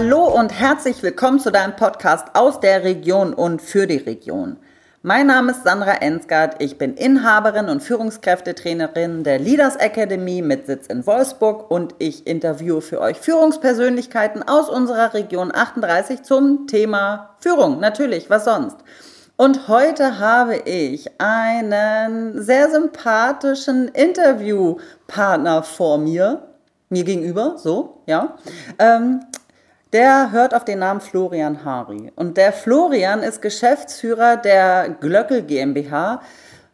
Hallo und herzlich willkommen zu deinem Podcast aus der Region und für die Region. Mein Name ist Sandra Ensgard, ich bin Inhaberin und Führungskräftetrainerin der Leaders Academy mit Sitz in Wolfsburg und ich interviewe für euch Führungspersönlichkeiten aus unserer Region 38 zum Thema Führung. Natürlich, was sonst? Und heute habe ich einen sehr sympathischen Interviewpartner vor mir, mir gegenüber, so, ja. Ähm, der hört auf den Namen Florian Hari. Und der Florian ist Geschäftsführer der Glöckel GmbH,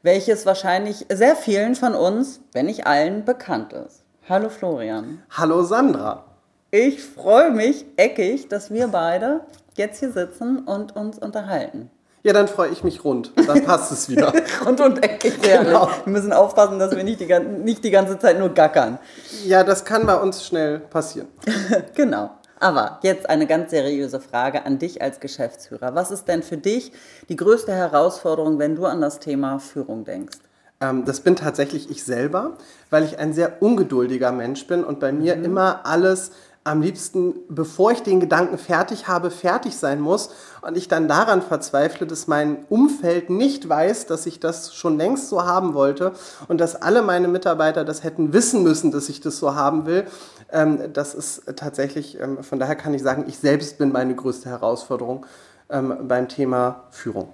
welches wahrscheinlich sehr vielen von uns, wenn nicht allen, bekannt ist. Hallo Florian. Hallo Sandra. Ich freue mich eckig, dass wir beide jetzt hier sitzen und uns unterhalten. Ja, dann freue ich mich rund. Dann passt es wieder. rund und eckig. Genau. Wir müssen aufpassen, dass wir nicht die, nicht die ganze Zeit nur gackern. Ja, das kann bei uns schnell passieren. genau. Aber jetzt eine ganz seriöse Frage an dich als Geschäftsführer. Was ist denn für dich die größte Herausforderung, wenn du an das Thema Führung denkst? Ähm, das bin tatsächlich ich selber, weil ich ein sehr ungeduldiger Mensch bin und bei mir mhm. immer alles am liebsten, bevor ich den Gedanken fertig habe, fertig sein muss und ich dann daran verzweifle, dass mein Umfeld nicht weiß, dass ich das schon längst so haben wollte und dass alle meine Mitarbeiter das hätten wissen müssen, dass ich das so haben will. Ähm, das ist tatsächlich, ähm, von daher kann ich sagen, ich selbst bin meine größte Herausforderung ähm, beim Thema Führung.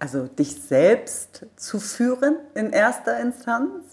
Also dich selbst zu führen in erster Instanz?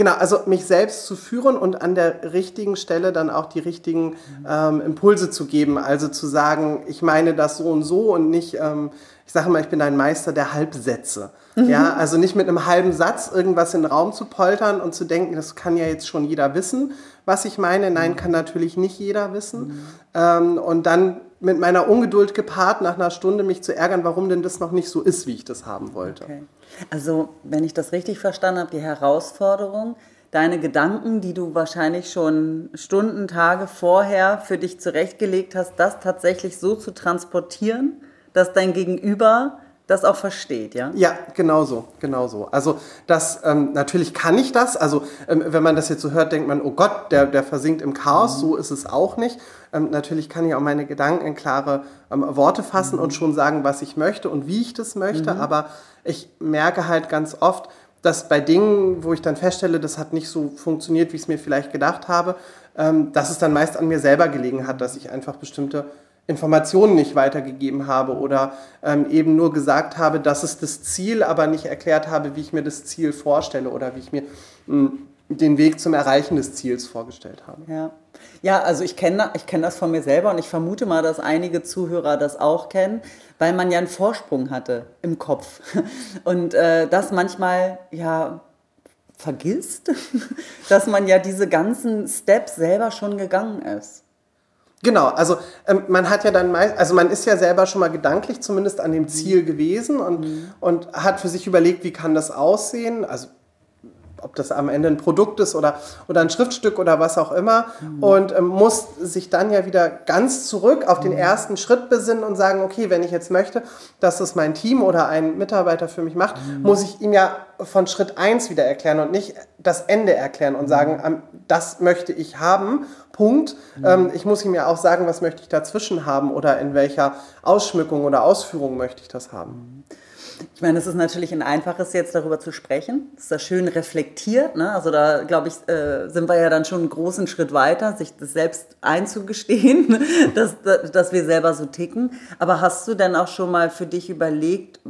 Genau, also mich selbst zu führen und an der richtigen Stelle dann auch die richtigen ähm, Impulse zu geben. Also zu sagen, ich meine das so und so und nicht, ähm, ich sage mal, ich bin ein Meister der Halbsätze. Mhm. Ja, also nicht mit einem halben Satz irgendwas in den Raum zu poltern und zu denken, das kann ja jetzt schon jeder wissen, was ich meine. Nein, kann natürlich nicht jeder wissen. Mhm. Ähm, und dann mit meiner Ungeduld gepaart, nach einer Stunde mich zu ärgern, warum denn das noch nicht so ist, wie ich das haben wollte. Okay. Also, wenn ich das richtig verstanden habe, die Herausforderung, deine Gedanken, die du wahrscheinlich schon Stunden, Tage vorher für dich zurechtgelegt hast, das tatsächlich so zu transportieren, dass dein Gegenüber das auch versteht, ja? Ja, genau so, genau so. Also das, ähm, natürlich kann ich das. Also ähm, wenn man das jetzt so hört, denkt man, oh Gott, der, der versinkt im Chaos. Mhm. So ist es auch nicht. Ähm, natürlich kann ich auch meine Gedanken in klare ähm, Worte fassen mhm. und schon sagen, was ich möchte und wie ich das möchte. Mhm. Aber ich merke halt ganz oft, dass bei Dingen, wo ich dann feststelle, das hat nicht so funktioniert, wie ich es mir vielleicht gedacht habe, ähm, dass es dann meist an mir selber gelegen hat, dass ich einfach bestimmte Informationen nicht weitergegeben habe oder ähm, eben nur gesagt habe, das ist das Ziel, aber nicht erklärt habe, wie ich mir das Ziel vorstelle oder wie ich mir mh, hm, den Weg zum Erreichen des Ziels vorgestellt habe. Ja, ja also ich kenne ich kenn das von mir selber und ich vermute mal, dass einige Zuhörer das auch kennen, weil man ja einen Vorsprung hatte im Kopf und äh, das manchmal ja vergisst, dass man ja diese ganzen Steps selber schon gegangen ist. Genau, also ähm, man hat ja dann meist, also man ist ja selber schon mal gedanklich zumindest an dem Ziel gewesen und, mhm. und hat für sich überlegt, wie kann das aussehen. Also ob das am Ende ein Produkt ist oder, oder ein Schriftstück oder was auch immer. Mhm. Und ähm, muss sich dann ja wieder ganz zurück auf den mhm. ersten Schritt besinnen und sagen, okay, wenn ich jetzt möchte, dass das mein Team oder ein Mitarbeiter für mich macht, mhm. muss ich ihm ja von Schritt 1 wieder erklären und nicht das Ende erklären und mhm. sagen, das möchte ich haben, Punkt. Mhm. Ähm, ich muss ihm ja auch sagen, was möchte ich dazwischen haben oder in welcher Ausschmückung oder Ausführung möchte ich das haben. Ich meine, es ist natürlich ein einfaches, jetzt darüber zu sprechen. Es ist da schön reflektiert. Ne? Also da, glaube ich, äh, sind wir ja dann schon einen großen Schritt weiter, sich das selbst einzugestehen, dass, dass wir selber so ticken. Aber hast du denn auch schon mal für dich überlegt,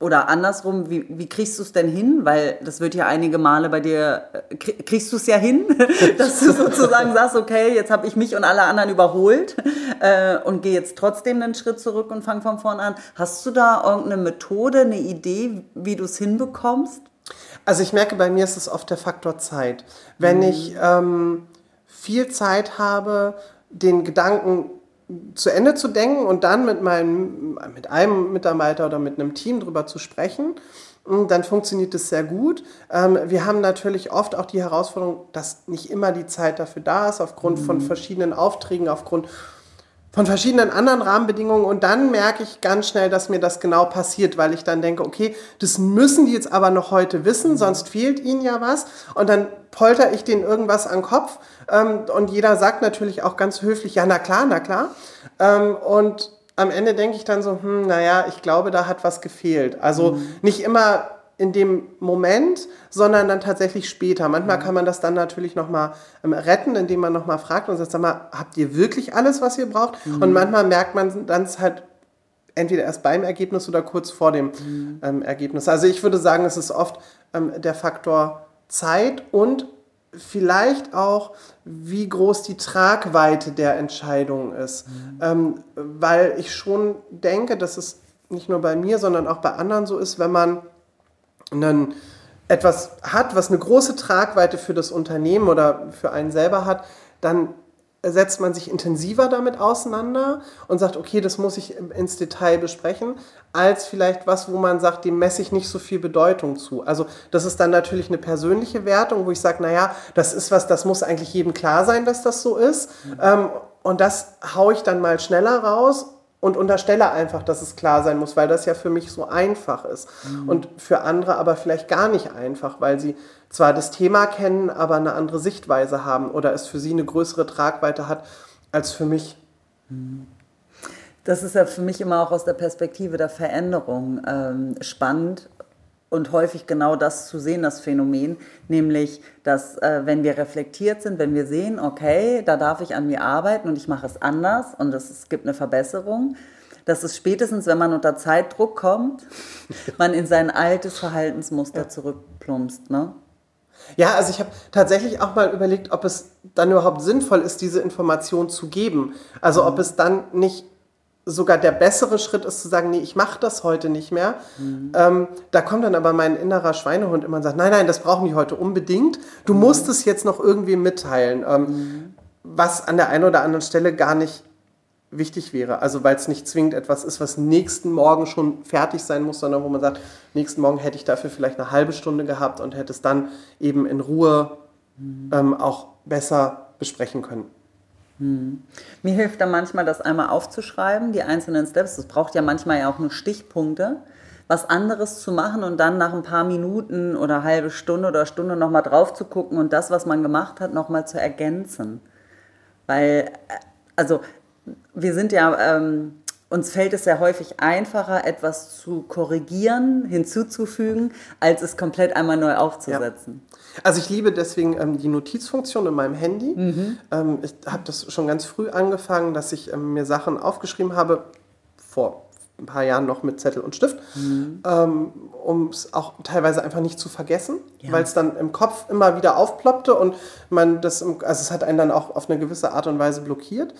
oder andersrum, wie, wie kriegst du es denn hin? Weil das wird ja einige Male bei dir, äh, kriegst du es ja hin, dass du sozusagen sagst, okay, jetzt habe ich mich und alle anderen überholt äh, und gehe jetzt trotzdem einen Schritt zurück und fange von vorne an. Hast du da irgendeine Methode, eine Idee, wie du es hinbekommst? Also ich merke, bei mir ist es oft der Faktor Zeit. Wenn mhm. ich ähm, viel Zeit habe, den Gedanken zu Ende zu denken und dann mit, meinem, mit einem Mitarbeiter oder mit einem Team drüber zu sprechen, hm, dann funktioniert es sehr gut. Ähm, wir haben natürlich oft auch die Herausforderung, dass nicht immer die Zeit dafür da ist, aufgrund mhm. von verschiedenen Aufträgen, aufgrund von verschiedenen anderen Rahmenbedingungen und dann merke ich ganz schnell, dass mir das genau passiert, weil ich dann denke, okay, das müssen die jetzt aber noch heute wissen, sonst fehlt ihnen ja was und dann polter ich denen irgendwas an den Kopf ähm, und jeder sagt natürlich auch ganz höflich, ja, na klar, na klar ähm, und am Ende denke ich dann so, hm, naja, ich glaube, da hat was gefehlt. Also mhm. nicht immer in dem Moment, sondern dann tatsächlich später. Manchmal mhm. kann man das dann natürlich nochmal ähm, retten, indem man nochmal fragt und sagt, sag mal, habt ihr wirklich alles, was ihr braucht? Mhm. Und manchmal merkt man dann halt entweder erst beim Ergebnis oder kurz vor dem mhm. ähm, Ergebnis. Also ich würde sagen, es ist oft ähm, der Faktor Zeit und vielleicht auch, wie groß die Tragweite der Entscheidung ist. Mhm. Ähm, weil ich schon denke, dass es nicht nur bei mir, sondern auch bei anderen so ist, wenn man einen, etwas hat, was eine große Tragweite für das Unternehmen oder für einen selber hat, dann setzt man sich intensiver damit auseinander und sagt, okay, das muss ich ins Detail besprechen, als vielleicht was, wo man sagt, dem messe ich nicht so viel Bedeutung zu. Also das ist dann natürlich eine persönliche Wertung, wo ich sage, naja, das ist was, das muss eigentlich jedem klar sein, dass das so ist. Mhm. Ähm, und das haue ich dann mal schneller raus und unterstelle einfach, dass es klar sein muss, weil das ja für mich so einfach ist. Mhm. Und für andere aber vielleicht gar nicht einfach, weil sie zwar das Thema kennen, aber eine andere Sichtweise haben oder es für sie eine größere Tragweite hat als für mich. Mhm. Das ist ja für mich immer auch aus der Perspektive der Veränderung ähm, spannend, und häufig genau das zu sehen, das Phänomen, nämlich, dass äh, wenn wir reflektiert sind, wenn wir sehen, okay, da darf ich an mir arbeiten und ich mache es anders und es, es gibt eine Verbesserung, dass es spätestens, wenn man unter Zeitdruck kommt, man in sein altes Verhaltensmuster ja. zurückplumpst. Ne? Ja, also ich habe tatsächlich auch mal überlegt, ob es dann überhaupt sinnvoll ist, diese Information zu geben. Also ob es dann nicht sogar der bessere Schritt ist zu sagen, nee, ich mache das heute nicht mehr. Mhm. Ähm, da kommt dann aber mein innerer Schweinehund immer und sagt, nein, nein, das brauchen die heute unbedingt. Du mhm. musst es jetzt noch irgendwie mitteilen, ähm, mhm. was an der einen oder anderen Stelle gar nicht wichtig wäre. Also weil es nicht zwingend etwas ist, was nächsten Morgen schon fertig sein muss, sondern wo man sagt, nächsten Morgen hätte ich dafür vielleicht eine halbe Stunde gehabt und hätte es dann eben in Ruhe mhm. ähm, auch besser besprechen können. Hm. Mir hilft da manchmal, das einmal aufzuschreiben, die einzelnen Steps. Das braucht ja manchmal ja auch nur Stichpunkte, was anderes zu machen und dann nach ein paar Minuten oder halbe Stunde oder Stunde nochmal drauf zu gucken und das, was man gemacht hat, nochmal zu ergänzen. Weil, äh, also, wir sind ja, ähm, uns fällt es sehr häufig einfacher, etwas zu korrigieren, hinzuzufügen, als es komplett einmal neu aufzusetzen. Ja. Also ich liebe deswegen ähm, die Notizfunktion in meinem Handy. Mhm. Ähm, ich habe das schon ganz früh angefangen, dass ich ähm, mir Sachen aufgeschrieben habe, vor ein paar Jahren noch mit Zettel und Stift, mhm. ähm, um es auch teilweise einfach nicht zu vergessen, ja. weil es dann im Kopf immer wieder aufploppte und man das, also es hat einen dann auch auf eine gewisse Art und Weise blockiert.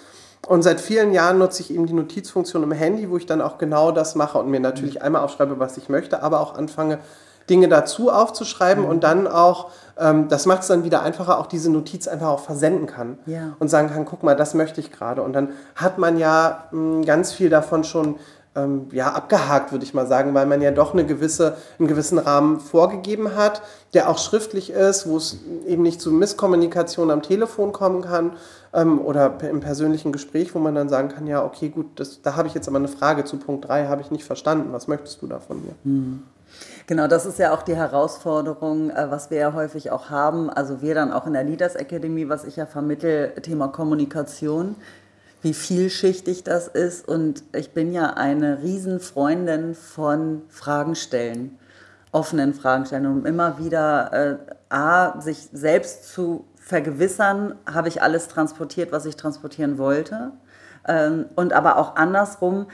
Und seit vielen Jahren nutze ich eben die Notizfunktion im Handy, wo ich dann auch genau das mache und mir natürlich mhm. einmal aufschreibe, was ich möchte, aber auch anfange, Dinge dazu aufzuschreiben mhm. und dann auch, ähm, das macht es dann wieder einfacher, auch diese Notiz einfach auch versenden kann ja. und sagen kann, guck mal, das möchte ich gerade. Und dann hat man ja mh, hm, ganz viel davon schon ähm, ja, abgehakt, würde ich mal sagen, weil man ja doch eine gewisse, einen gewissen Rahmen vorgegeben hat, der auch schriftlich ist, wo es eben nicht zu Misskommunikation am Telefon kommen kann ähm, oder im persönlichen Gespräch, wo man dann sagen kann, ja, okay, gut, das, da habe ich jetzt aber eine Frage zu Punkt 3, habe ich nicht verstanden, was möchtest du da von mir? Mhm. Genau, das ist ja auch die Herausforderung, äh, was wir ja häufig auch haben. Also wir dann auch in der Leaders Academy, was ich ja vermittel, Thema Kommunikation, wie vielschichtig das ist. Und ich bin ja eine Riesenfreundin von Fragen stellen, offenen Fragen stellen und immer wieder äh, A, sich selbst zu vergewissern, habe ich alles transportiert, was ich transportieren wollte. Ähm, und aber auch andersrum,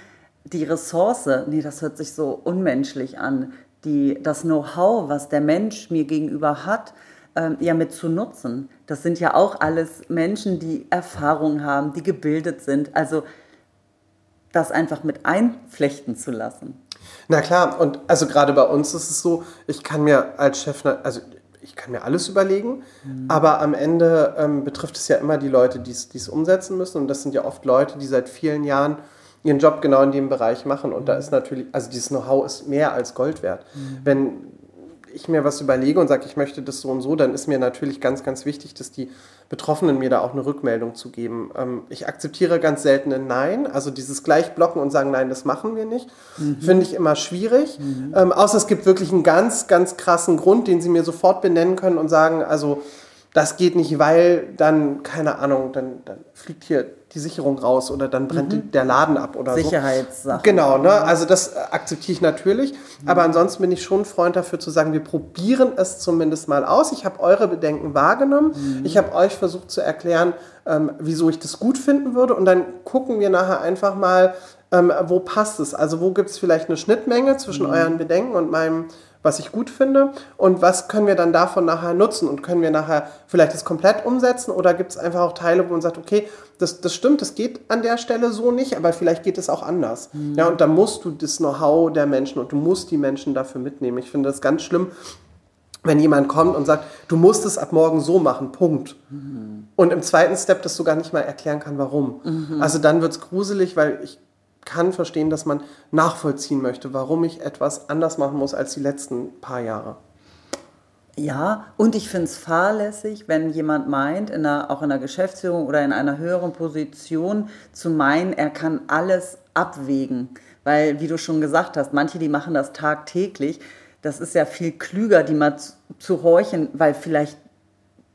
die Ressource, nee, das hört sich so unmenschlich an, die, das Know-how, was der Mensch mir gegenüber hat, ja mit zu nutzen. Das sind ja auch alles Menschen, die Erfahrung haben, die gebildet sind. Also das einfach mit einflechten zu lassen. Na klar, und also gerade bei uns ist es so, ich kann mir als Chef, also ich kann mir alles überlegen, mhm. aber am Ende ähm, betrifft es ja immer die Leute, die es umsetzen müssen. Und das sind ja oft Leute, die seit vielen Jahren ihren Job genau in dem Bereich machen. Und da ist natürlich, also dieses Know-how ist mehr als Gold wert. Mhm. Wenn ich mir was überlege und sage, ich möchte das so und so, dann ist mir natürlich ganz, ganz wichtig, dass die Betroffenen mir da auch eine Rückmeldung zu geben. Ähm, ich akzeptiere ganz selten ein Nein, also dieses Gleichblocken und sagen, nein, das machen wir nicht, mhm. finde ich immer schwierig. Mhm. Ähm, außer es gibt wirklich einen ganz, ganz krassen Grund, den sie mir sofort benennen können und sagen, also das geht nicht, weil dann, keine Ahnung, dann, dann fliegt hier die Sicherung raus oder dann brennt mhm. der Laden ab oder Sicherheitssache. so. Genau, ne? also das akzeptiere ich natürlich. Mhm. Aber ansonsten bin ich schon Freund dafür zu sagen, wir probieren es zumindest mal aus. Ich habe eure Bedenken wahrgenommen. Mhm. Ich habe euch versucht zu erklären, ähm, wieso ich das gut finden würde. Und dann gucken wir nachher einfach mal, ähm, wo passt es. Also wo gibt es vielleicht eine Schnittmenge zwischen mhm. euren Bedenken und meinem was ich gut finde und was können wir dann davon nachher nutzen und können wir nachher vielleicht das komplett umsetzen oder gibt es einfach auch Teile, wo man sagt, okay, das, das stimmt, das geht an der Stelle so nicht, aber vielleicht geht es auch anders. Mhm. Ja, und da musst du das Know-how der Menschen und du musst die Menschen dafür mitnehmen. Ich finde das ganz schlimm, wenn jemand kommt und sagt, du musst es ab morgen so machen, Punkt. Mhm. Und im zweiten Step das sogar nicht mal erklären kann, warum. Mhm. Also dann wird es gruselig, weil ich kann verstehen, dass man nachvollziehen möchte, warum ich etwas anders machen muss als die letzten paar Jahre. Ja, und ich finde es fahrlässig, wenn jemand meint, in einer, auch in der Geschäftsführung oder in einer höheren Position zu meinen, er kann alles abwägen. Weil, wie du schon gesagt hast, manche, die machen das tagtäglich. Das ist ja viel klüger, die mal zu, zu horchen, weil vielleicht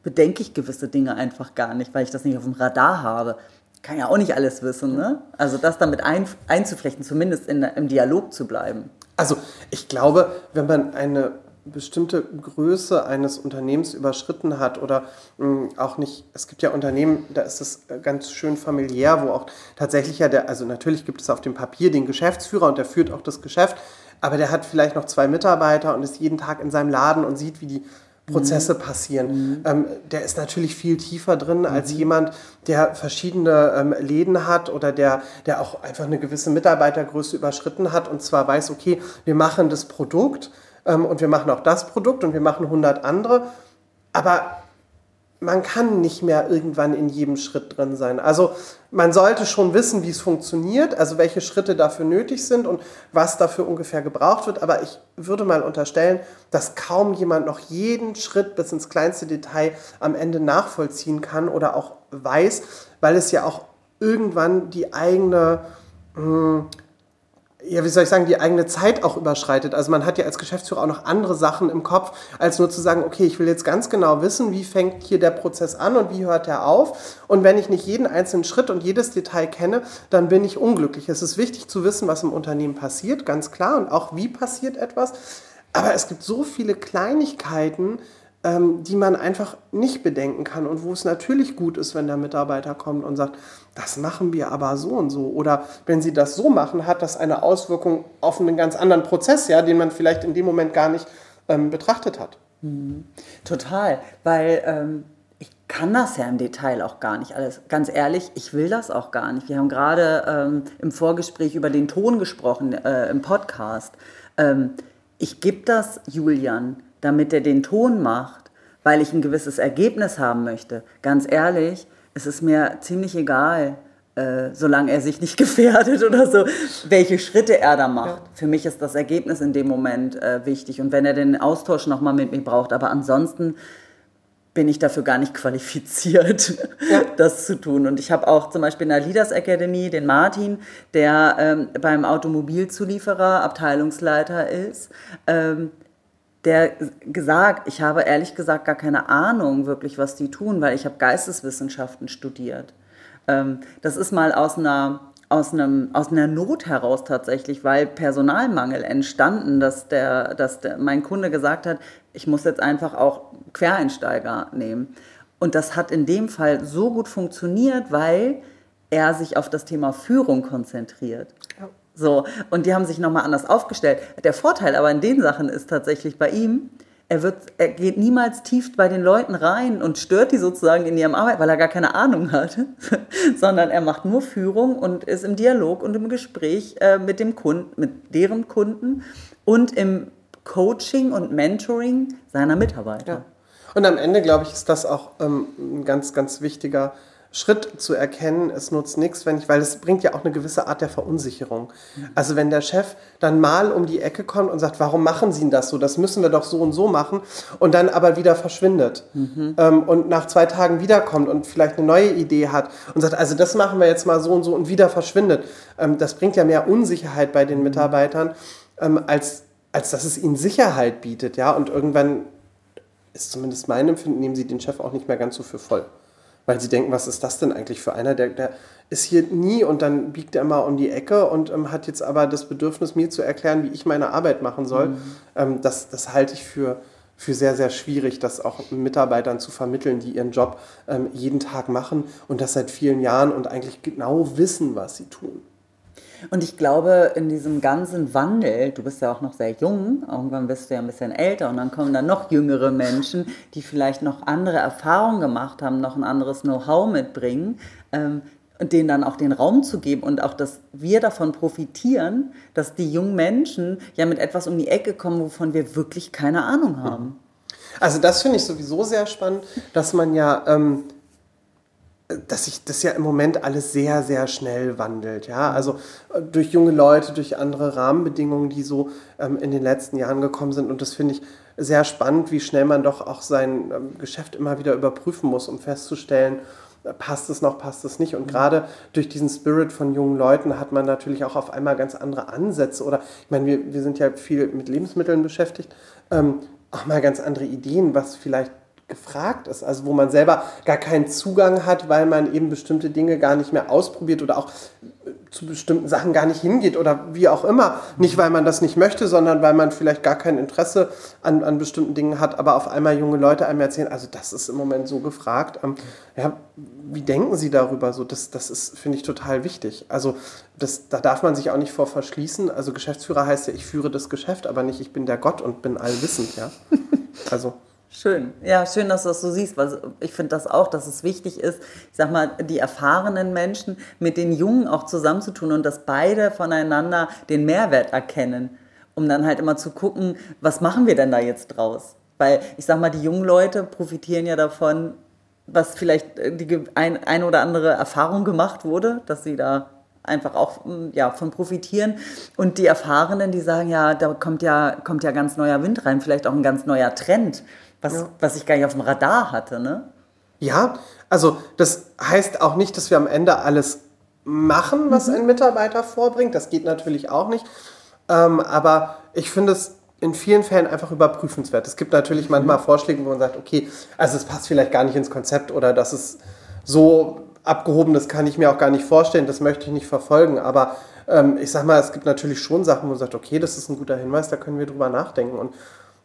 bedenke ich gewisse Dinge einfach gar nicht, weil ich das nicht auf dem Radar habe kann ja auch nicht alles wissen, ne? Also das damit ein, einzuflechten, zumindest in, im Dialog zu bleiben. Also ich glaube, wenn man eine bestimmte Größe eines Unternehmens überschritten hat oder mh, hm, auch nicht, es gibt ja Unternehmen, da ist es ganz schön familiär, wo auch tatsächlich ja der, also natürlich gibt es auf dem Papier den Geschäftsführer und der führt auch das Geschäft, aber der hat vielleicht noch zwei Mitarbeiter und ist jeden Tag in seinem Laden und sieht, wie die Prozesse mhm. passieren. Mhm. Ähm, der ist natürlich viel tiefer drin als mhm. jemand, der verschiedene ähm, Läden hat oder der, der auch einfach eine gewisse Mitarbeitergröße überschritten hat und zwar weiß, okay, wir machen das Produkt ähm, und wir machen auch das Produkt und wir machen 100 andere, aber man kann nicht mehr irgendwann in jedem Schritt drin sein. Also man sollte schon wissen, wie es funktioniert, also welche Schritte dafür nötig sind und was dafür ungefähr gebraucht wird. Aber ich würde mal unterstellen, dass kaum jemand noch jeden Schritt bis ins kleinste Detail am Ende nachvollziehen kann oder auch weiß, weil es ja auch irgendwann die eigene mh, hm, ja, wie soll ich sagen, die eigene Zeit auch überschreitet. Also man hat ja als Geschäftsführer auch noch andere Sachen im Kopf, als nur zu sagen, okay, ich will jetzt ganz genau wissen, wie fängt hier der Prozess an und wie hört er auf. Und wenn ich nicht jeden einzelnen Schritt und jedes Detail kenne, dann bin ich unglücklich. Es ist wichtig zu wissen, was im Unternehmen passiert, ganz klar, und auch wie passiert etwas. Aber es gibt so viele Kleinigkeiten, ähm, die man einfach nicht bedenken kann und wo es natürlich gut ist, wenn der Mitarbeiter kommt und sagt, das machen wir aber so und so. Oder wenn Sie das so machen, hat das eine Auswirkung auf einen ganz anderen Prozess, ja, den man vielleicht in dem Moment gar nicht ähm, betrachtet hat. Mhm. Total, weil ähm, ich kann das ja im Detail auch gar nicht alles. Ganz ehrlich, ich will das auch gar nicht. Wir haben gerade ähm, im Vorgespräch über den Ton gesprochen äh, im Podcast. Ähm, ich gebe das Julian damit er den Ton macht, weil ich ein gewisses Ergebnis haben möchte. Ganz ehrlich, es ist mir ziemlich egal, äh, solange er sich nicht gefährdet oder so, welche Schritte er da macht. Ja. Für mich ist das Ergebnis in dem Moment äh, wichtig und wenn er den Austausch nochmal mit mir braucht. Aber ansonsten bin ich dafür gar nicht qualifiziert, ja. das zu tun. Und ich habe auch zum Beispiel in der Leaders Academy den Martin, der ähm, beim Automobilzulieferer Abteilungsleiter ist. Ähm, der gesagt, ich habe ehrlich gesagt gar keine Ahnung wirklich, was die tun, weil ich habe Geisteswissenschaften studiert. Ähm, das ist mal aus einer, aus, einem, aus einer Not heraus tatsächlich, weil Personalmangel entstanden, dass, der, dass der, mein Kunde gesagt hat, ich muss jetzt einfach auch Quereinsteiger nehmen. Und das hat in dem Fall so gut funktioniert, weil er sich auf das Thema Führung konzentriert. So, und die haben sich nochmal anders aufgestellt. Der Vorteil aber in den Sachen ist tatsächlich bei ihm, er, wird, er geht niemals tief bei den Leuten rein und stört die sozusagen in ihrem Arbeit, weil er gar keine Ahnung hat, sondern er macht nur Führung und ist im Dialog und im Gespräch äh, mit dem Kunden, mit deren Kunden und im Coaching und Mentoring seiner Mitarbeiter. Ja. Und am Ende, glaube ich, ist das auch ähm, ein ganz, ganz wichtiger Schritt zu erkennen, es nutzt nichts, wenn ich, weil es bringt ja auch eine gewisse Art der Verunsicherung. Also wenn der Chef dann mal um die Ecke kommt und sagt, warum machen Sie das so? Das müssen wir doch so und so machen und dann aber wieder verschwindet mhm. ähm, und nach zwei Tagen wiederkommt und vielleicht eine neue Idee hat und sagt, also das machen wir jetzt mal so und so und wieder verschwindet. Ähm, das bringt ja mehr Unsicherheit bei den mhm. Mitarbeitern, ähm, als, als dass es ihnen Sicherheit bietet, ja, und irgendwann ist zumindest mein Empfinden, nehmen sie den Chef auch nicht mehr ganz so für voll weil sie denken, was ist das denn eigentlich für einer, der, der ist hier nie und dann biegt er mal um die Ecke und ähm, hat jetzt aber das Bedürfnis, mir zu erklären, wie ich meine Arbeit machen soll. Mhm. Ähm, das, das halte ich für, für sehr, sehr schwierig, das auch Mitarbeitern zu vermitteln, die ihren Job ähm, jeden Tag machen und das seit vielen Jahren und eigentlich genau wissen, was sie tun. Und ich glaube, in diesem ganzen Wandel, du bist ja auch noch sehr jung, irgendwann bist du ja ein bisschen älter und dann kommen dann noch jüngere Menschen, die vielleicht noch andere Erfahrungen gemacht haben, noch ein anderes Know-how mitbringen. Ähm, und denen dann auch den Raum zu geben und auch, dass wir davon profitieren, dass die jungen Menschen ja mit etwas um die Ecke kommen, wovon wir wirklich keine Ahnung haben. Also das finde ich sowieso sehr spannend, dass man ja ähm, dass sich das ja im Moment alles sehr, sehr schnell wandelt. Ja? Also äh, durch junge Leute, durch andere Rahmenbedingungen, die so ähm, in den letzten Jahren gekommen sind. Und das finde ich sehr spannend, wie schnell man doch auch sein ähm, Geschäft immer wieder überprüfen muss, um festzustellen, äh, passt es noch, passt es nicht. Und mhm. gerade durch diesen Spirit von jungen Leuten hat man natürlich auch auf einmal ganz andere Ansätze. Oder ich meine, wir, wir sind ja viel mit Lebensmitteln beschäftigt. Ähm, auch mal ganz andere Ideen, was vielleicht gefragt ist, also wo man selber gar keinen Zugang hat, weil man eben bestimmte Dinge gar nicht mehr ausprobiert oder auch äh, zu bestimmten Sachen gar nicht hingeht oder wie auch immer. Nicht, weil man das nicht möchte, sondern weil man vielleicht gar kein Interesse an, an bestimmten Dingen hat, aber auf einmal junge Leute einem erzählen, also das ist im Moment so gefragt. Ähm, ja, wie denken Sie darüber? So, das, das ist, finde ich, total wichtig. Also das, da darf man sich auch nicht vor verschließen. Also Geschäftsführer heißt ja, ich führe das Geschäft, aber nicht, ich bin der Gott und bin allwissend. Ja? Also Schön. Ja, schön, dass du das so siehst, weil ich finde das auch, dass es wichtig ist, ich sag mal, die erfahrenen Menschen mit den Jungen auch zusammenzutun und dass beide voneinander den Mehrwert erkennen, um dann halt immer zu gucken, was machen wir denn da jetzt draus? Weil ich sag mal, die jungen Leute profitieren ja davon, was vielleicht äh, die ein, ein oder andere Erfahrung gemacht wurde, dass sie da einfach auch hm, ja, von profitieren. Und die Erfahrenen, die sagen, ja, da kommt ja, kommt ja ganz neuer Wind rein, vielleicht auch ein ganz neuer Trend was, ja. was ich gar nicht auf dem Radar hatte. Ne? Ja, also das heißt auch nicht, dass wir am Ende alles machen, was mhm. ein Mitarbeiter vorbringt. Das geht natürlich auch nicht. Ähm, aber ich finde es in vielen Fällen einfach überprüfenswert. Es gibt natürlich mhm. manchmal Vorschläge, wo man sagt, okay, also es passt vielleicht gar nicht ins Konzept oder das ist so abgehoben, das kann ich mir auch gar nicht vorstellen, das möchte ich nicht verfolgen. Aber ähm, ich sag mal, es gibt natürlich schon Sachen, wo man sagt, okay, das ist ein guter Hinweis, da können wir drüber nachdenken. Und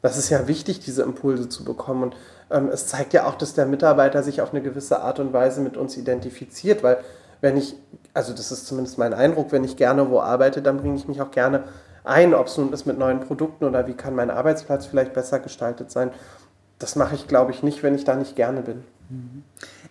das ist ja wichtig, diese Impulse zu bekommen. Und ähm, es zeigt ja auch, dass der Mitarbeiter sich auf eine gewisse Art und Weise mit uns identifiziert, weil wenn ich, also das ist zumindest mein Eindruck, wenn ich gerne wo arbeite, dann bringe ich mich auch gerne ein, ob es nun ist mit neuen Produkten oder wie kann mein Arbeitsplatz vielleicht besser gestaltet sein. Das mache ich, glaube ich, nicht, wenn ich da nicht gerne bin.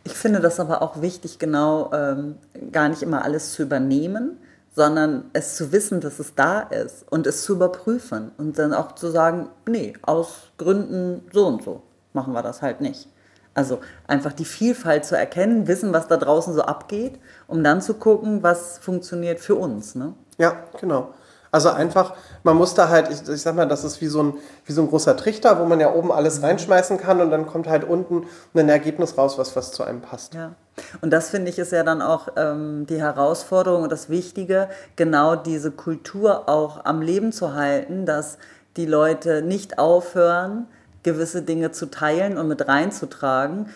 Ich finde das aber auch wichtig, genau ähm, gar nicht immer alles zu übernehmen, sondern es zu wissen, dass es da ist und es zu überprüfen und dann auch zu sagen, nee, aus Gründen so und so machen wir das halt nicht. Also einfach die Vielfalt zu erkennen, wissen, was da draußen so abgeht, um dann zu gucken, was funktioniert für uns. Ne? Ja, genau. Also einfach, man muss da halt, ich, ich sag mal, das ist wie so, ein, wie so ein großer Trichter, wo man ja oben alles reinschmeißen kann und dann kommt halt unten ein Ergebnis raus, was, was zu einem passt. Ja. Und das finde ich ist ja dann auch ähm, die Herausforderung und das Wichtige, genau diese Kultur auch am Leben zu halten, dass die Leute nicht aufhören, gewisse Dinge zu teilen und mit reinzutragen,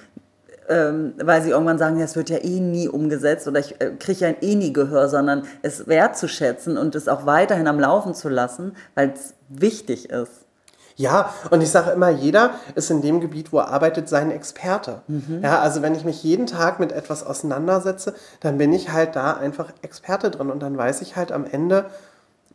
ähm, weil sie irgendwann sagen, ja, es wird ja eh nie umgesetzt oder ich äh, kriege ja eh nie Gehör, sondern es wertzuschätzen und es auch weiterhin am Laufen zu lassen, weil es wichtig ist. Ja, und ich sage immer, jeder ist in dem Gebiet, wo er arbeitet, sein Experte. Mhm. Ja, also wenn ich mich jeden Tag mit etwas auseinandersetze, dann bin ich halt da einfach Experte drin und dann weiß ich halt am Ende,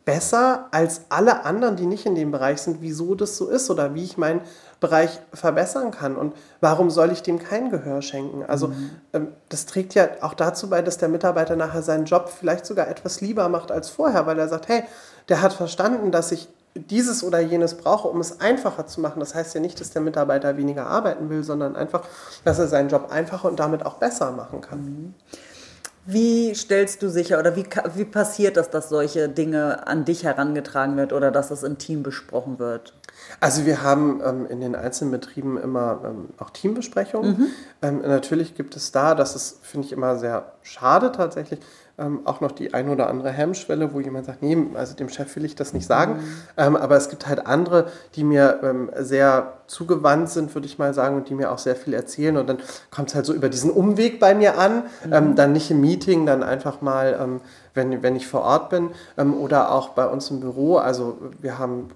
besser als alle anderen, die nicht in dem Bereich sind, wieso das so ist oder wie ich meinen Bereich verbessern kann und warum soll ich dem kein Gehör schenken. Also mhm. ähm, das trägt ja auch dazu bei, dass der Mitarbeiter nachher seinen Job vielleicht sogar etwas lieber macht als vorher, weil er sagt, hey, der hat verstanden, dass ich dieses oder jenes brauche, um es einfacher zu machen. Das heißt ja nicht, dass der Mitarbeiter weniger arbeiten will, sondern einfach, dass er seinen Job einfacher und damit auch besser machen kann. Mhm. Wie stellst du sicher oder wie, wie passiert das, dass solche Dinge an dich herangetragen wird oder dass es im Team besprochen wird? Also wir haben ähm, in den einzelnen Betrieben immer ähm, auch Teambesprechungen. Mhm. Ähm, natürlich gibt es da, das ist, finde ich, immer sehr schade tatsächlich, ähm, auch noch die ein oder andere Hemmschwelle, wo jemand sagt, nee, also dem Chef will ich das nicht sagen. Mhm. Ähm, aber es gibt halt andere, die mir ähm, sehr zugewandt sind, würde ich mal sagen, und die mir auch sehr viel erzählen. Und dann kommt es halt so über diesen Umweg bei mir an, mhm. dann nicht im Meeting, dann einfach mal, wenn, wenn ich vor Ort bin oder auch bei uns im Büro. Also wir haben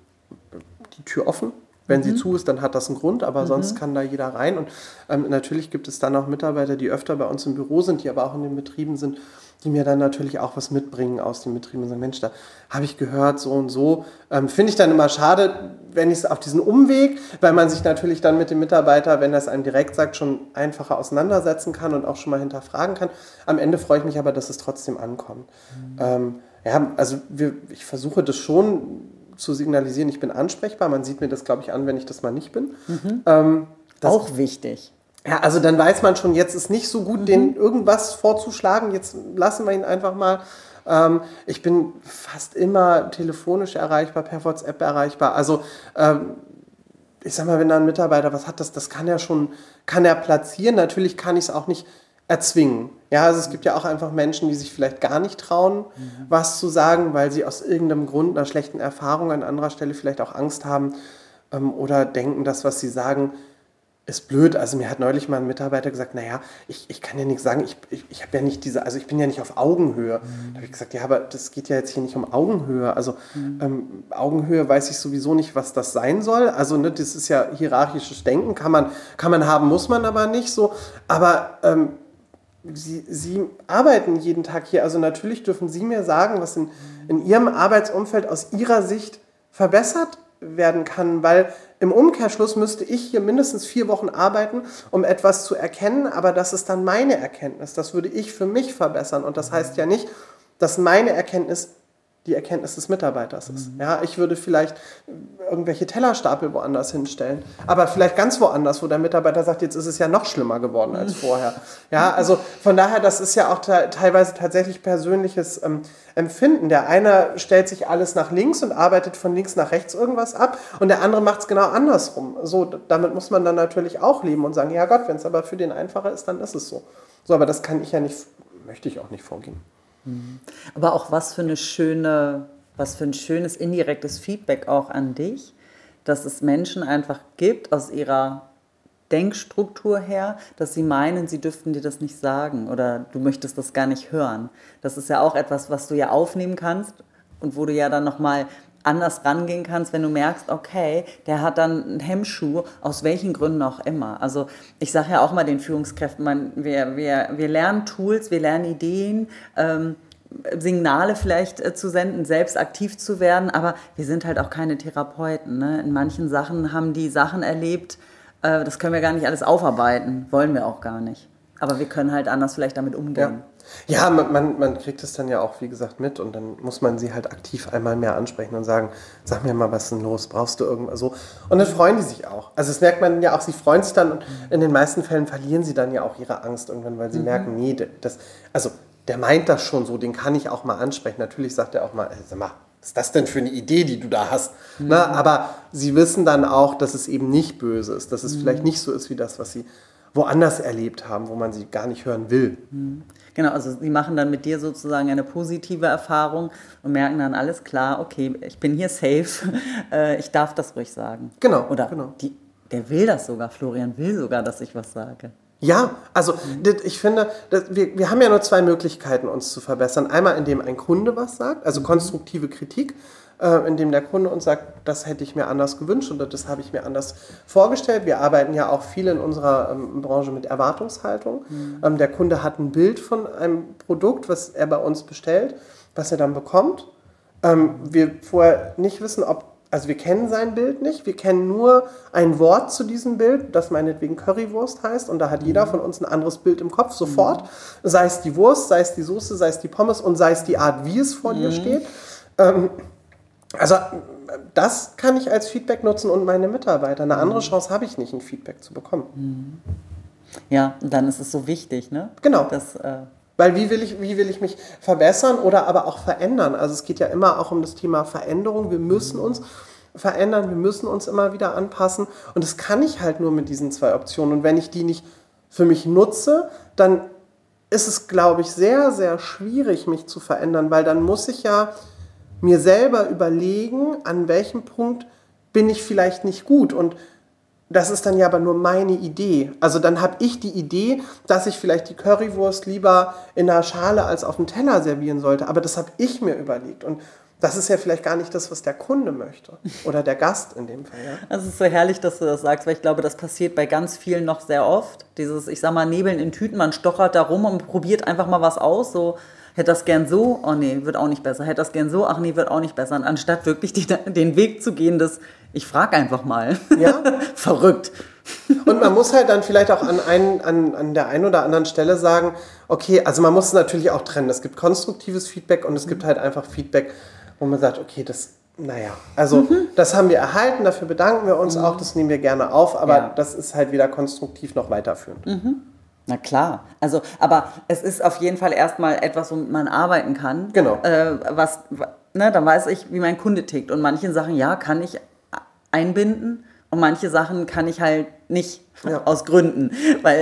die Tür offen. Wenn mhm. sie zu ist, dann hat das einen Grund, aber mhm. sonst kann da jeder rein. Und ähm, natürlich gibt es dann auch Mitarbeiter, die öfter bei uns im Büro sind, die aber auch in den Betrieben sind, die mir dann natürlich auch was mitbringen aus den Betrieben und sagen, Mensch, da habe ich gehört, so und so. Ähm, Finde ich dann immer schade, wenn ich es auf diesen Umweg, weil man sich natürlich dann mit dem Mitarbeiter, wenn er es einem direkt sagt, schon einfacher auseinandersetzen kann und auch schon mal hinterfragen kann. Am Ende freue ich mich aber, dass es trotzdem ankommt. Mhm. Ähm, ja, also wir, ich versuche das schon zu signalisieren, ich bin ansprechbar. Man sieht mir das, glaube ich, an, wenn ich das mal nicht bin. Mhm. Ähm, auch wichtig. Ja, also dann weiß man schon, jetzt ist nicht so gut, mhm. den irgendwas vorzuschlagen. Jetzt lassen wir ihn einfach mal. Ähm, ich bin fast immer telefonisch erreichbar, per WhatsApp erreichbar. Also ähm, ich sag mal, wenn da ein Mitarbeiter was hat, das, das kann er schon, kann er platzieren. Natürlich kann ich es auch nicht erzwingen. Ja, also es gibt ja auch einfach Menschen, die sich vielleicht gar nicht trauen, mhm. was zu sagen, weil sie aus irgendeinem Grund, einer schlechten Erfahrung an anderer Stelle vielleicht auch Angst haben ähm, oder denken, dass was sie sagen, ist blöd. Also mir hat neulich mal ein Mitarbeiter gesagt, naja, ich, ich kann ja nichts sagen, ich, ich, ich habe ja nicht diese, also ich bin ja nicht auf Augenhöhe. Mhm. Da habe ich gesagt, ja, aber das geht ja jetzt hier nicht um Augenhöhe. Also mhm. ähm, Augenhöhe weiß ich sowieso nicht, was das sein soll. Also ne, das ist ja hierarchisches Denken, kann man, kann man haben, muss man aber nicht so. Aber ähm, Sie, Sie arbeiten jeden Tag hier, also natürlich dürfen Sie mir sagen, was in, in Ihrem Arbeitsumfeld aus Ihrer Sicht verbessert werden kann, weil im Umkehrschluss müsste ich hier mindestens vier Wochen arbeiten, um etwas zu erkennen, aber das ist dann meine Erkenntnis. Das würde ich für mich verbessern. Und das heißt ja nicht, dass meine Erkenntnis die Erkenntnis des Mitarbeiters ist. Mhm. Ja, ich würde vielleicht irgendwelche Tellerstapel woanders hinstellen, aber vielleicht ganz woanders, wo der Mitarbeiter sagt, jetzt ist es ja noch schlimmer geworden als vorher. Ja, also von daher, das ist ja auch teilweise tatsächlich persönliches ähm, Empfinden. Der eine stellt sich alles nach links und arbeitet von links nach rechts irgendwas ab und der andere macht es genau andersrum. So, damit muss man dann natürlich auch leben und sagen, ja Gott, wenn es aber für den einfacher ist, dann ist es so. So, aber das kann ich ja nicht, möchte ich auch nicht vorgehen. Aber auch was für eine schöne, was für ein schönes indirektes Feedback auch an dich, dass es Menschen einfach gibt aus ihrer Denkstruktur her, dass sie meinen, sie dürften dir das nicht sagen oder du möchtest das gar nicht hören. Das ist ja auch etwas, was du ja aufnehmen kannst und wo du ja dann nochmal anders rangehen kannst, wenn du merkst, okay, der hat dann einen Hemmschuh, aus welchen Gründen auch immer. Also ich sage ja auch mal den Führungskräften, man, wir, wir, wir lernen Tools, wir lernen Ideen, ähm, Signale vielleicht äh, zu senden, selbst aktiv zu werden, aber wir sind halt auch keine Therapeuten. Ne? In manchen Sachen haben die Sachen erlebt, äh, das können wir gar nicht alles aufarbeiten, wollen wir auch gar nicht. Aber wir können halt anders vielleicht damit umgehen. Ja. Ja, man, man, man, kriegt es dann ja auch, wie gesagt, mit und dann muss man sie halt aktiv einmal mehr ansprechen und sagen, sag mir mal, was ist denn los, brauchst du irgendwas so? Und dann freuen die sich auch. Also das merkt man ja auch, sie freuen sich dann und in den meisten Fällen verlieren sie dann ja auch ihre Angst irgendwann, weil sie mhm. merken, nee, das, also der meint das schon so, den kann ich auch mal ansprechen. Natürlich sagt er auch mal, sag mal, was ist das denn für eine Idee, die du da hast? Mhm. Na, aber sie wissen dann auch, dass es eben nicht böse ist, dass es mhm. vielleicht nicht so ist wie das, was sie woanders erlebt haben, wo man sie gar nicht hören will. Mhm. Genau, also sie machen dann mit dir sozusagen eine positive Erfahrung und merken dann alles klar, okay, ich bin hier safe, äh, ich darf das ruhig sagen. Genau. Oder genau. Die, der will das sogar, Florian will sogar, dass ich was sage. Ja, also ich finde, wir, wir haben ja nur zwei Möglichkeiten, uns zu verbessern. Einmal, indem ein Kunde was sagt, also konstruktive Kritik äh, in dem der Kunde uns sagt, das hätte ich mir anders gewünscht oder das habe ich mir anders vorgestellt. Wir arbeiten ja auch viel in unserer ähm, Branche mit Erwartungshaltung. Mhm. Ähm, der Kunde hat ein Bild von einem Produkt, was er bei uns bestellt, was er dann bekommt. Ähm, wir vorher nicht wissen, ob also wir kennen sein Bild nicht, wir kennen nur ein Wort zu diesem Bild, das meinetwegen Currywurst heißt und da hat jeder mhm. von uns ein anderes Bild im Kopf sofort, mhm. sei es die Wurst, sei es die Soße, sei es die Pommes und sei es die Art, wie es vor mhm. dir steht. Ähm, Also das kann ich als Feedback nutzen und meine Mitarbeiter. Eine andere Chance habe ich nicht, ein Feedback zu bekommen. Ja, und dann ist es so wichtig, ne? Genau. Das, äh, Weil wie will, ich, wie will ich mich verbessern oder aber auch verändern? Also es geht ja immer auch um das Thema Veränderung. Wir müssen uns verändern, wir müssen uns immer wieder anpassen. Und das kann ich halt nur mit diesen zwei Optionen. Und wenn ich die nicht für mich nutze, dann ist es, glaube ich, sehr, sehr schwierig, mich zu verändern, weil dann muss ich ja mir selber überlegen, an welchem Punkt bin ich vielleicht nicht gut. Und das ist dann ja aber nur meine Idee. Also dann habe ich die Idee, dass ich vielleicht die Currywurst lieber in einer Schale als auf dem Teller servieren sollte. Aber das habe ich mir überlegt. Und das ist ja vielleicht gar nicht das, was der Kunde möchte. Oder der Gast in dem Fall. Ja. Also es ist so herrlich, dass du das sagst, weil ich glaube, das passiert bei ganz vielen noch sehr oft. Dieses, ich sag mal, Nebeln in Tüten, man stochert da rum und probiert einfach mal was aus. So, hätte das gern so, oh nee, wird auch nicht besser. Hätte das gern so, ach nee, wird auch nicht besser. Und anstatt wirklich die, den Weg zu gehen, dass ich frage einfach mal. Ja. Verrückt. Und man muss halt dann vielleicht auch an, ein, an, an der einen oder anderen Stelle sagen, okay, also man muss es natürlich auch trennen. Es gibt konstruktives Feedback und es gibt halt einfach Feedback, wo man sagt, okay, das, naja, also Mhm. das haben wir erhalten, dafür bedanken wir uns auch, das nehmen wir gerne auf, aber Ja. das ist halt wieder konstruktiv noch weiterführend. Na klar. Also, aber es ist auf jeden Fall erstmal etwas, womit man arbeiten kann. Genau. Äh, was, ne, dann weiß ich, wie mein Kunde tickt. Und manche Sachen, ja, kann ich einbinden und manche Sachen kann ich halt nicht Ja. aus Gründen, weil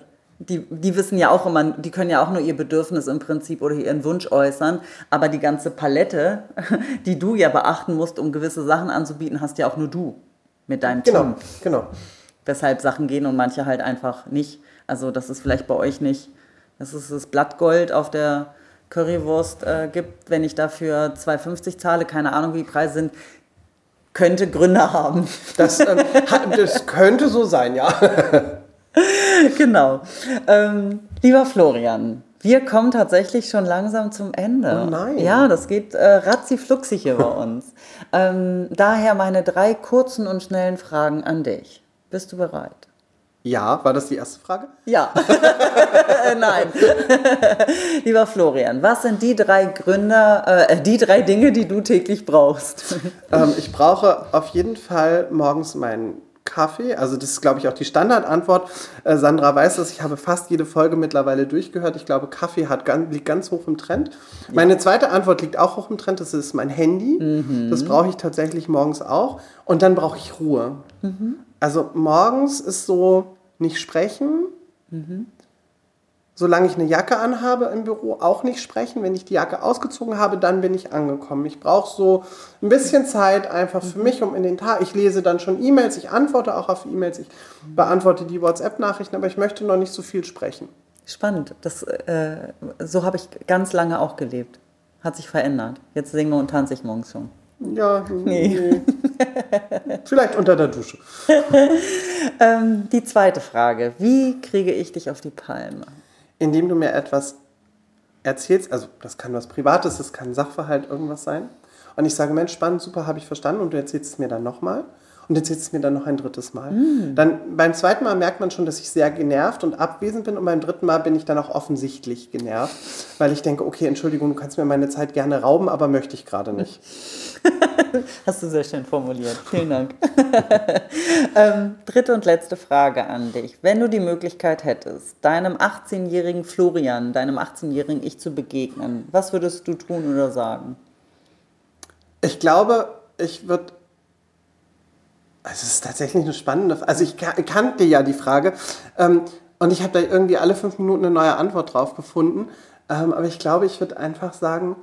äh, die, die wissen ja auch immer, die können ja auch nur ihr Bedürfnis im Prinzip oder ihren Wunsch äußern, aber die ganze Palette, die du ja beachten musst, um gewisse Sachen anzubieten, hast ja auch nur du mit deinem Genau, Team genau. weshalb Sachen gehen und manche halt einfach nicht. Also das ist vielleicht bei euch nicht, dass es das Blattgold auf der Currywurst äh, gibt, wenn ich dafür 2,50 zahle, keine Ahnung, wie die Preise sind, könnte Gründe haben. Das, ähm, hat- das könnte so sein, ja. genau. Ähm, lieber Florian, wir kommen tatsächlich schon langsam zum Ende. Oh nein. Ja, das geht äh, ratzi-fluxi hier bei uns. Ähm, daher meine drei kurzen und schnellen Fragen an dich. Bist du bereit? Ja, war das die erste Frage? Ja. Nein. Lieber Florian, was sind die drei Gründe, äh, die drei Dinge, die du täglich brauchst? Ähm, ich brauche auf jeden Fall morgens meinen Kaffee. Also das ist, glaube ich, auch die Standardantwort. Äh, Sandra weiß das, ich habe fast jede Folge mittlerweile durchgehört. Ich glaube, Kaffee hat, ganz- liegt ganz hoch im Trend. Meine zweite Antwort liegt auch hoch im Trend. Das ist mein Handy. Das brauche ich tatsächlich morgens auch. Und dann brauche ich Ruhe. Also morgens ist so nicht sprechen. Solange ich eine Jacke anhabe im Büro, auch nicht sprechen. Wenn ich die Jacke ausgezogen habe, dann bin ich angekommen. Ich brauche so ein bisschen Zeit einfach für mich, um in den Tag. Ich lese dann schon E-Mails, ich antworte auch auf E-Mails, ich beantworte die WhatsApp-Nachrichten, aber ich möchte noch nicht so viel sprechen. Spannend. Das, äh, so habe ich ganz lange auch gelebt. Hat sich verändert. Jetzt singe und tanze ich morgens schon. Ja, nee. Vielleicht unter der Dusche. Ähm, die zweite Frage. Wie kriege ich dich auf die Palme? Indem du mir etwas erzählst, also das kann was Privates, das kann Sachverhalt, irgendwas sein. Und ich sage, Mensch, spannend, super, habe ich verstanden. Und du erzählst es mir dann nochmal. Und erzählst es mir dann noch ein drittes Mal. Dann beim zweiten Mal merkt man schon, dass ich sehr genervt und abwesend bin. Und beim dritten Mal bin ich dann auch offensichtlich genervt, weil ich denke, okay, Entschuldigung, du kannst mir meine Zeit gerne rauben, aber möchte ich gerade nicht. Hast du sehr schön formuliert. Vielen Dank. ähm, dritte und letzte Frage an dich. Wenn du die Möglichkeit hättest, deinem 18-jährigen Florian, deinem 18-jährigen Ich zu begegnen, was würdest du tun oder sagen? Ich glaube, ich würde. Also es ist tatsächlich eine spannende Frage. Also ich ka- kannte ja die Frage ähm, und ich habe da irgendwie alle fünf Minuten eine neue Antwort drauf gefunden. Ähm, aber ich glaube, ich würde einfach sagen,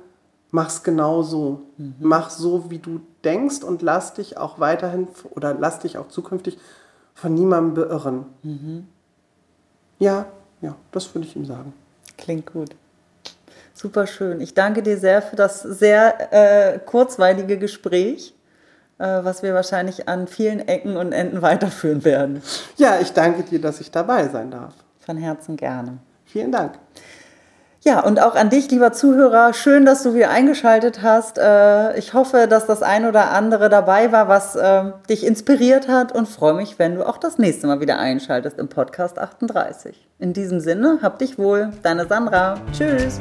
mach's genau so. Mach so, wie du denkst und lass dich auch weiterhin oder lass dich auch zukünftig von niemandem beirren. Ja, ja, das würde ich ihm sagen. Klingt gut. Super schön. Ich danke dir sehr für das sehr äh, kurzweilige Gespräch, was wir wahrscheinlich an vielen Ecken und Enden weiterführen werden. Ja, ich danke dir, dass ich dabei sein darf. Von Herzen gerne. Vielen Dank. Ja, und auch an dich, lieber Zuhörer, schön, dass du wieder eingeschaltet hast. Äh, Ich hoffe, dass das ein oder andere dabei war, was äh, dich inspiriert hat und freue mich, wenn du auch das nächste Mal wieder einschaltest im Podcast 38. In diesem Sinne, hab dich wohl, deine Sandra. Tschüss.